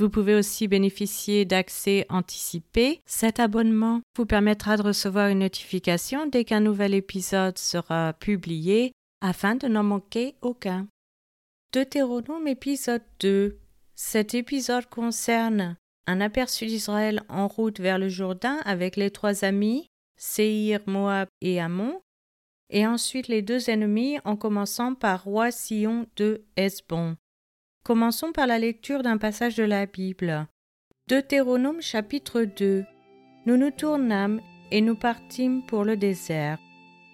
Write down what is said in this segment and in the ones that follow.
Vous pouvez aussi bénéficier d'accès anticipé. Cet abonnement vous permettra de recevoir une notification dès qu'un nouvel épisode sera publié afin de n'en manquer aucun. Deutéronome épisode 2. Cet épisode concerne un aperçu d'Israël en route vers le Jourdain avec les trois amis, Séhir, Moab et Ammon, et ensuite les deux ennemis en commençant par Roi Sion de Hesbon. Commençons par la lecture d'un passage de la Bible. Deutéronome chapitre 2. Nous nous tournâmes et nous partîmes pour le désert.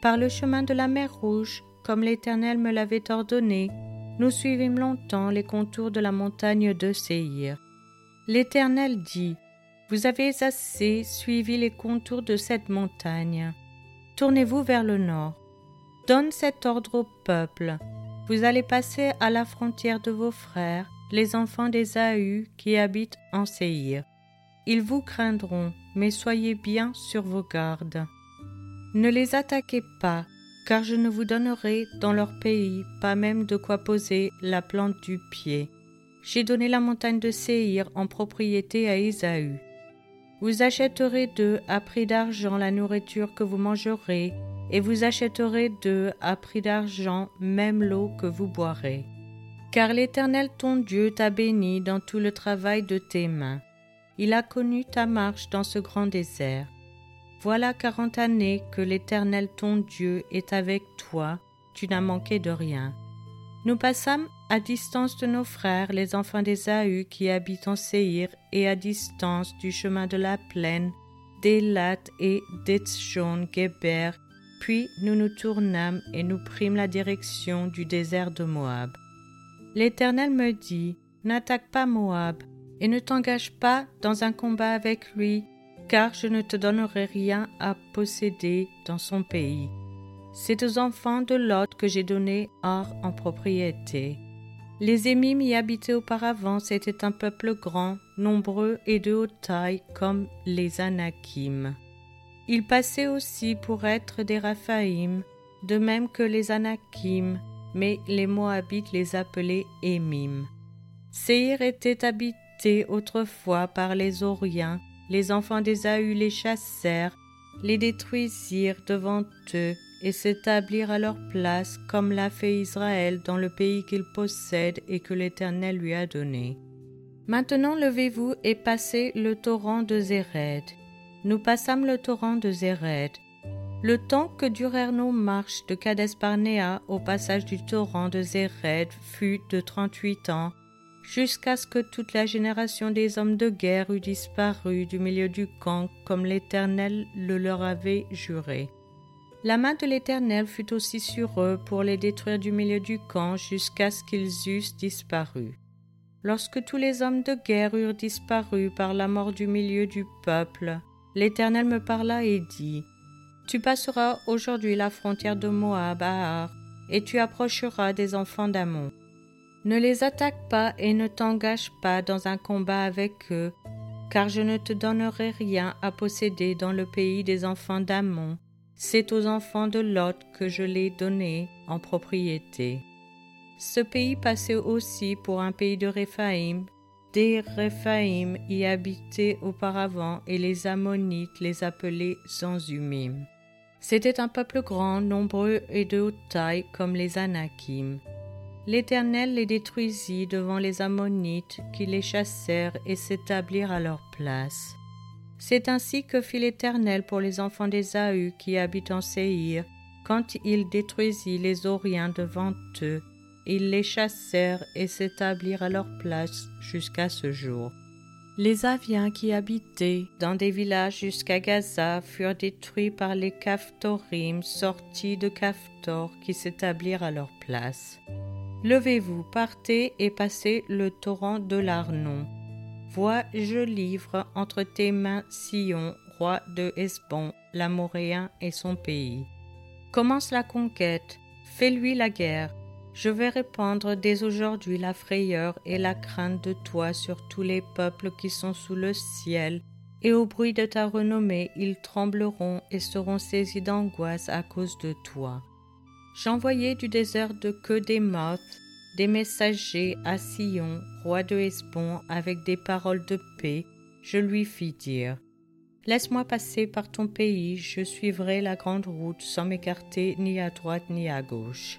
Par le chemin de la mer Rouge, comme l'Éternel me l'avait ordonné, nous suivîmes longtemps les contours de la montagne de Séhir. L'Éternel dit Vous avez assez suivi les contours de cette montagne. Tournez-vous vers le nord. Donne cet ordre au peuple vous allez passer à la frontière de vos frères, les enfants d'Ésaü qui habitent en Séhir. Ils vous craindront, mais soyez bien sur vos gardes. Ne les attaquez pas, car je ne vous donnerai dans leur pays pas même de quoi poser la plante du pied. J'ai donné la montagne de Séhir en propriété à Ésaü. Vous achèterez d'eux à prix d'argent la nourriture que vous mangerez et vous achèterez d'eux à prix d'argent même l'eau que vous boirez. Car l'Éternel ton Dieu t'a béni dans tout le travail de tes mains. Il a connu ta marche dans ce grand désert. Voilà quarante années que l'Éternel ton Dieu est avec toi, tu n'as manqué de rien. Nous passâmes à distance de nos frères, les enfants d'Ésaü qui habitent en Séhir, et à distance du chemin de la plaine, d'Élat et d'Etzshon-Geber, puis nous nous tournâmes et nous prîmes la direction du désert de Moab. L'Éternel me dit, N'attaque pas Moab, et ne t'engage pas dans un combat avec lui, car je ne te donnerai rien à posséder dans son pays. C'est aux enfants de Lot que j'ai donné Or en propriété. Les Émim y habitaient auparavant, c'était un peuple grand, nombreux et de haute taille comme les Anakim. Ils passaient aussi pour être des Raphaïm, de même que les Anakim, mais les Moabites les appelaient Émim. Séhir était habité autrefois par les Oriens, les enfants d'Ésaü les chassèrent, les détruisirent devant eux et s'établirent à leur place comme l'a fait Israël dans le pays qu'il possède et que l'Éternel lui a donné. Maintenant levez-vous et passez le torrent de Zéred nous passâmes le torrent de Zéred. Le temps que durèrent nos marches de Cades Barnéa au passage du torrent de Zéred fut de trente-huit ans, jusqu'à ce que toute la génération des hommes de guerre eût disparu du milieu du camp comme l'Éternel le leur avait juré. La main de l'Éternel fut aussi sur eux pour les détruire du milieu du camp jusqu'à ce qu'ils eussent disparu. Lorsque tous les hommes de guerre eurent disparu par la mort du milieu du peuple, l'Éternel me parla et dit, Tu passeras aujourd'hui la frontière de Moab à Ar, et tu approcheras des enfants d'Amon. Ne les attaque pas et ne t'engage pas dans un combat avec eux, car je ne te donnerai rien à posséder dans le pays des enfants d'Amon. C'est aux enfants de Lot que je l'ai donné en propriété. Ce pays passait aussi pour un pays de Réphaïm, des Réphaïm y habitaient auparavant et les Ammonites les appelaient Zanzumim. C'était un peuple grand, nombreux et de haute taille comme les Anakim. L'Éternel les détruisit devant les Ammonites qui les chassèrent et s'établirent à leur place. C'est ainsi que fit l'Éternel pour les enfants d'Ésaü qui habitent en Séhir, quand il détruisit les Oriens devant eux ils les chassèrent et s'établirent à leur place jusqu'à ce jour. Les Aviens qui habitaient dans des villages jusqu'à Gaza furent détruits par les Caphtorim sortis de Caphtor qui s'établirent à leur place. Levez-vous, partez et passez le torrent de l'Arnon. Vois, je livre entre tes mains Sion, roi de Hesbon, l'Amoréen et son pays. Commence la conquête, Fais-lui la guerre. Je vais répandre dès aujourd'hui la frayeur et la crainte de toi sur tous les peuples qui sont sous le ciel, et au bruit de ta renommée ils trembleront et seront saisis d'angoisse à cause de toi. J'envoyai du désert de que des des messagers à Sion, roi de Hesbon, avec des paroles de paix, je lui fis dire Laisse-moi passer par ton pays, je suivrai la grande route sans m'écarter ni à droite ni à gauche.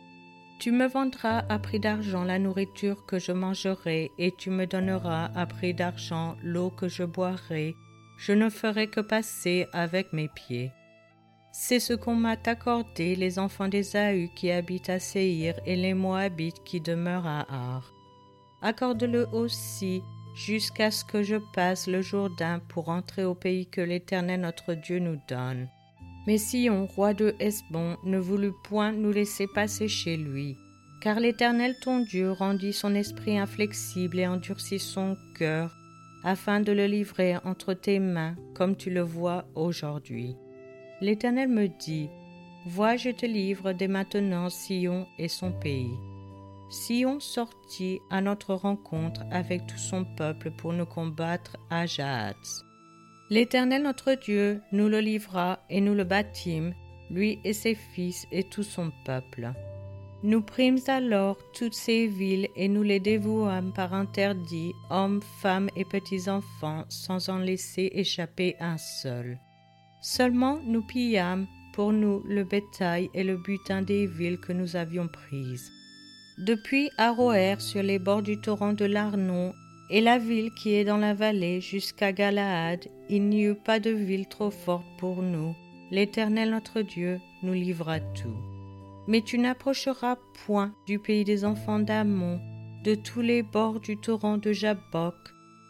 Tu me vendras à prix d'argent la nourriture que je mangerai, et tu me donneras à prix d'argent l'eau que je boirai. Je ne ferai que passer avec mes pieds. C'est ce qu'on m'a accordé les enfants d'Ésaü qui habitent à Séhir et les Moabites qui demeurent à Ar. Accorde-le aussi jusqu'à ce que je passe le Jourdain pour entrer au pays que l'Éternel notre Dieu nous donne. Mais Sion, roi de Hesbon, ne voulut point nous laisser passer chez lui, car l'Éternel ton Dieu rendit son esprit inflexible et endurcit son cœur, afin de le livrer entre tes mains, comme tu le vois aujourd'hui. L'Éternel me dit, Vois, je te livre dès maintenant Sion et son pays. Sion sortit à notre rencontre avec tout son peuple pour nous combattre à Jahatz. L'Éternel notre Dieu nous le livra et nous le bâtîmes, lui et ses fils et tout son peuple. Nous prîmes alors toutes ces villes et nous les dévouâmes par interdit, hommes, femmes et petits-enfants, sans en laisser échapper un seul. Seulement nous pillâmes pour nous le bétail et le butin des villes que nous avions prises. Depuis Aroer sur les bords du torrent de l'Arnon et la ville qui est dans la vallée jusqu'à Galaad, il n'y eut pas de ville trop forte pour nous. L'Éternel notre Dieu nous livra tout. Mais tu n'approcheras point du pays des enfants d'Amon, de tous les bords du torrent de Jabok,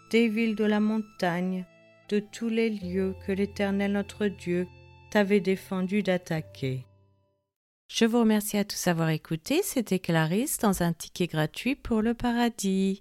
des villes de la montagne, de tous les lieux que l'Éternel notre Dieu t'avait défendu d'attaquer. Je vous remercie à tous d'avoir écouté. C'était Clarisse dans un ticket gratuit pour le paradis.